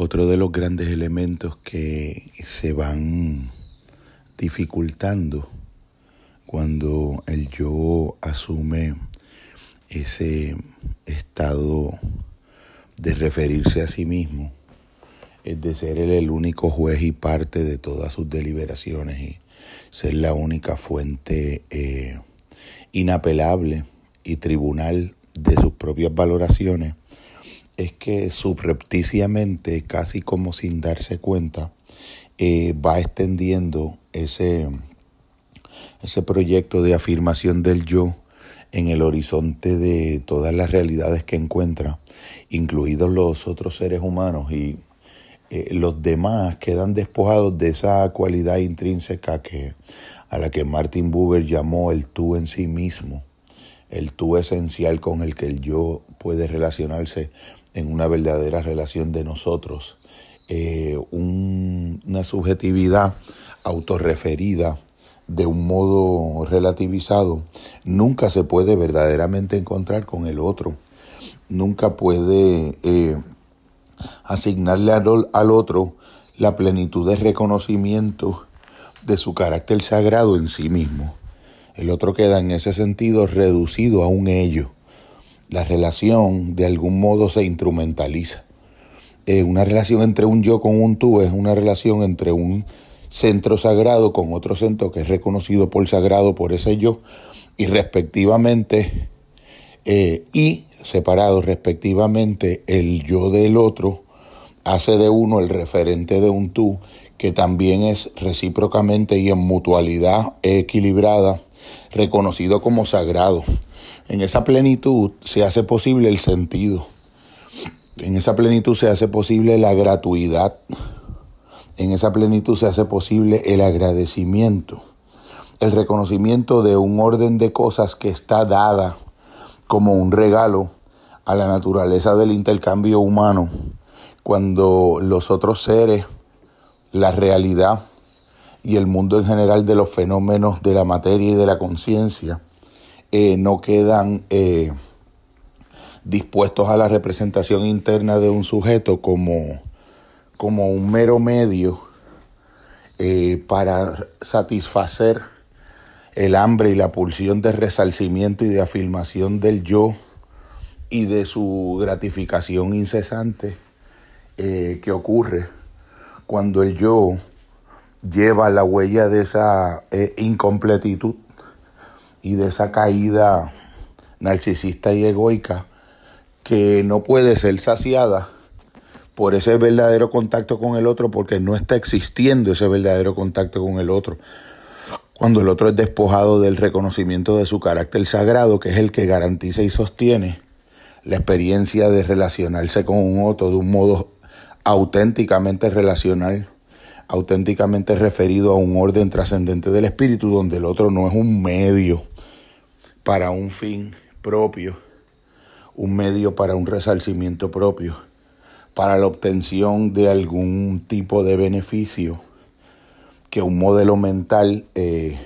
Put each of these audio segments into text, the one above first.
Otro de los grandes elementos que se van dificultando cuando el yo asume ese estado de referirse a sí mismo, es de ser el único juez y parte de todas sus deliberaciones y ser la única fuente eh, inapelable y tribunal de sus propias valoraciones, es que subrepticiamente, casi como sin darse cuenta, eh, va extendiendo ese, ese proyecto de afirmación del yo en el horizonte de todas las realidades que encuentra, incluidos los otros seres humanos y eh, los demás quedan despojados de esa cualidad intrínseca que a la que Martin Buber llamó el tú en sí mismo, el tú esencial con el que el yo puede relacionarse en una verdadera relación de nosotros, eh, una subjetividad autorreferida de un modo relativizado, nunca se puede verdaderamente encontrar con el otro. Nunca puede eh, asignarle al otro la plenitud de reconocimiento de su carácter sagrado en sí mismo. El otro queda en ese sentido reducido a un ello. La relación de algún modo se instrumentaliza. Eh, una relación entre un yo con un tú es una relación entre un centro sagrado con otro centro que es reconocido por sagrado por ese yo y respectivamente eh, y separado respectivamente el yo del otro hace de uno el referente de un tú que también es recíprocamente y en mutualidad equilibrada reconocido como sagrado. En esa plenitud se hace posible el sentido. En esa plenitud se hace posible la gratuidad en esa plenitud se hace posible el agradecimiento, el reconocimiento de un orden de cosas que está dada como un regalo a la naturaleza del intercambio humano, cuando los otros seres, la realidad y el mundo en general de los fenómenos de la materia y de la conciencia eh, no quedan eh, dispuestos a la representación interna de un sujeto como como un mero medio eh, para satisfacer el hambre y la pulsión de resalcimiento y de afirmación del yo y de su gratificación incesante que ocurre cuando el yo lleva la huella de esa incompletitud y de esa caída narcisista y egoica que no puede ser saciada por ese verdadero contacto con el otro, porque no está existiendo ese verdadero contacto con el otro. Cuando el otro es despojado del reconocimiento de su carácter sagrado, que es el que garantiza y sostiene la experiencia de relacionarse con un otro de un modo auténticamente relacional, auténticamente referido a un orden trascendente del espíritu, donde el otro no es un medio para un fin propio, un medio para un resarcimiento propio para la obtención de algún tipo de beneficio que un modelo mental eh,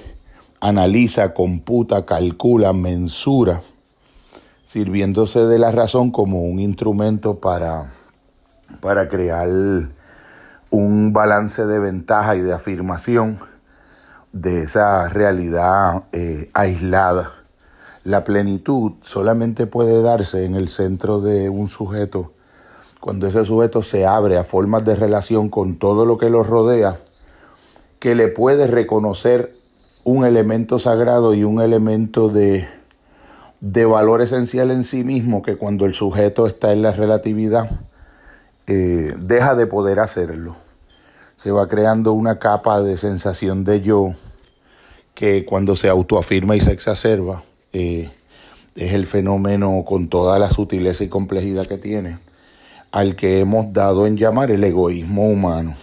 analiza, computa, calcula, mensura, sirviéndose de la razón como un instrumento para, para crear un balance de ventaja y de afirmación de esa realidad eh, aislada. La plenitud solamente puede darse en el centro de un sujeto cuando ese sujeto se abre a formas de relación con todo lo que lo rodea, que le puede reconocer un elemento sagrado y un elemento de, de valor esencial en sí mismo, que cuando el sujeto está en la relatividad, eh, deja de poder hacerlo. Se va creando una capa de sensación de yo que cuando se autoafirma y se exacerba, eh, es el fenómeno con toda la sutileza y complejidad que tiene al que hemos dado en llamar el egoísmo humano.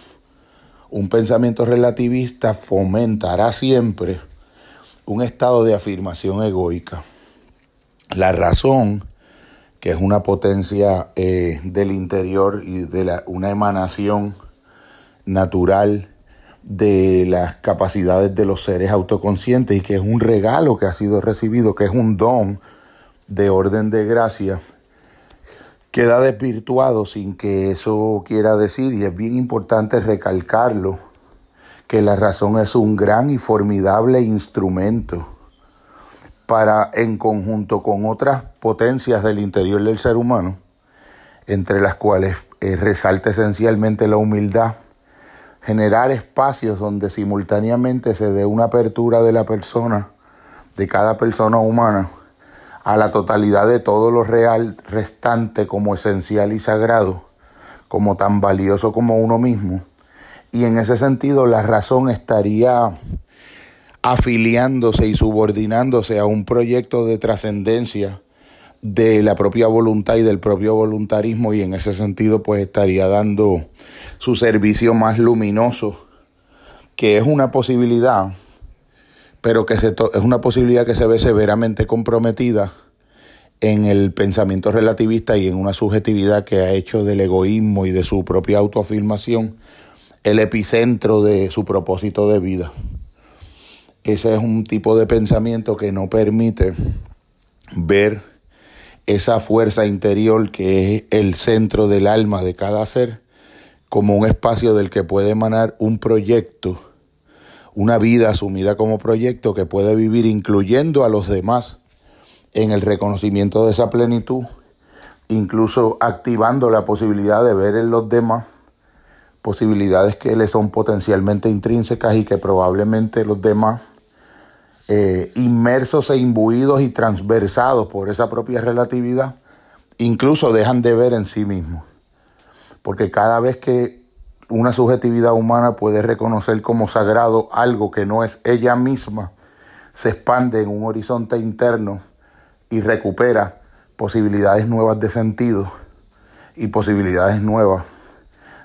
Un pensamiento relativista fomentará siempre un estado de afirmación egoica. La razón, que es una potencia eh, del interior y de la, una emanación natural de las capacidades de los seres autoconscientes y que es un regalo que ha sido recibido, que es un don de orden de gracia, queda desvirtuado sin que eso quiera decir, y es bien importante recalcarlo, que la razón es un gran y formidable instrumento para, en conjunto con otras potencias del interior del ser humano, entre las cuales eh, resalta esencialmente la humildad, generar espacios donde simultáneamente se dé una apertura de la persona, de cada persona humana, a la totalidad de todo lo real restante como esencial y sagrado, como tan valioso como uno mismo. Y en ese sentido la razón estaría afiliándose y subordinándose a un proyecto de trascendencia de la propia voluntad y del propio voluntarismo y en ese sentido pues estaría dando su servicio más luminoso, que es una posibilidad, pero que se es una posibilidad que se ve severamente comprometida en el pensamiento relativista y en una subjetividad que ha hecho del egoísmo y de su propia autoafirmación el epicentro de su propósito de vida. Ese es un tipo de pensamiento que no permite ver esa fuerza interior que es el centro del alma de cada ser como un espacio del que puede emanar un proyecto, una vida asumida como proyecto que puede vivir incluyendo a los demás en el reconocimiento de esa plenitud, incluso activando la posibilidad de ver en los demás posibilidades que le son potencialmente intrínsecas y que probablemente los demás, eh, inmersos e imbuidos y transversados por esa propia relatividad, incluso dejan de ver en sí mismos. Porque cada vez que una subjetividad humana puede reconocer como sagrado algo que no es ella misma, se expande en un horizonte interno y recupera posibilidades nuevas de sentido y posibilidades nuevas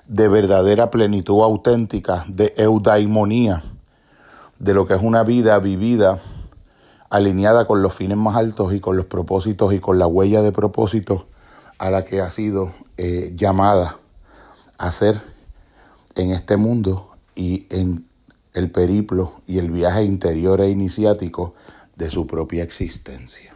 de verdadera plenitud auténtica, de eudaimonía, de lo que es una vida vivida alineada con los fines más altos y con los propósitos y con la huella de propósito a la que ha sido eh, llamada a ser en este mundo y en el periplo y el viaje interior e iniciático de su propia existencia.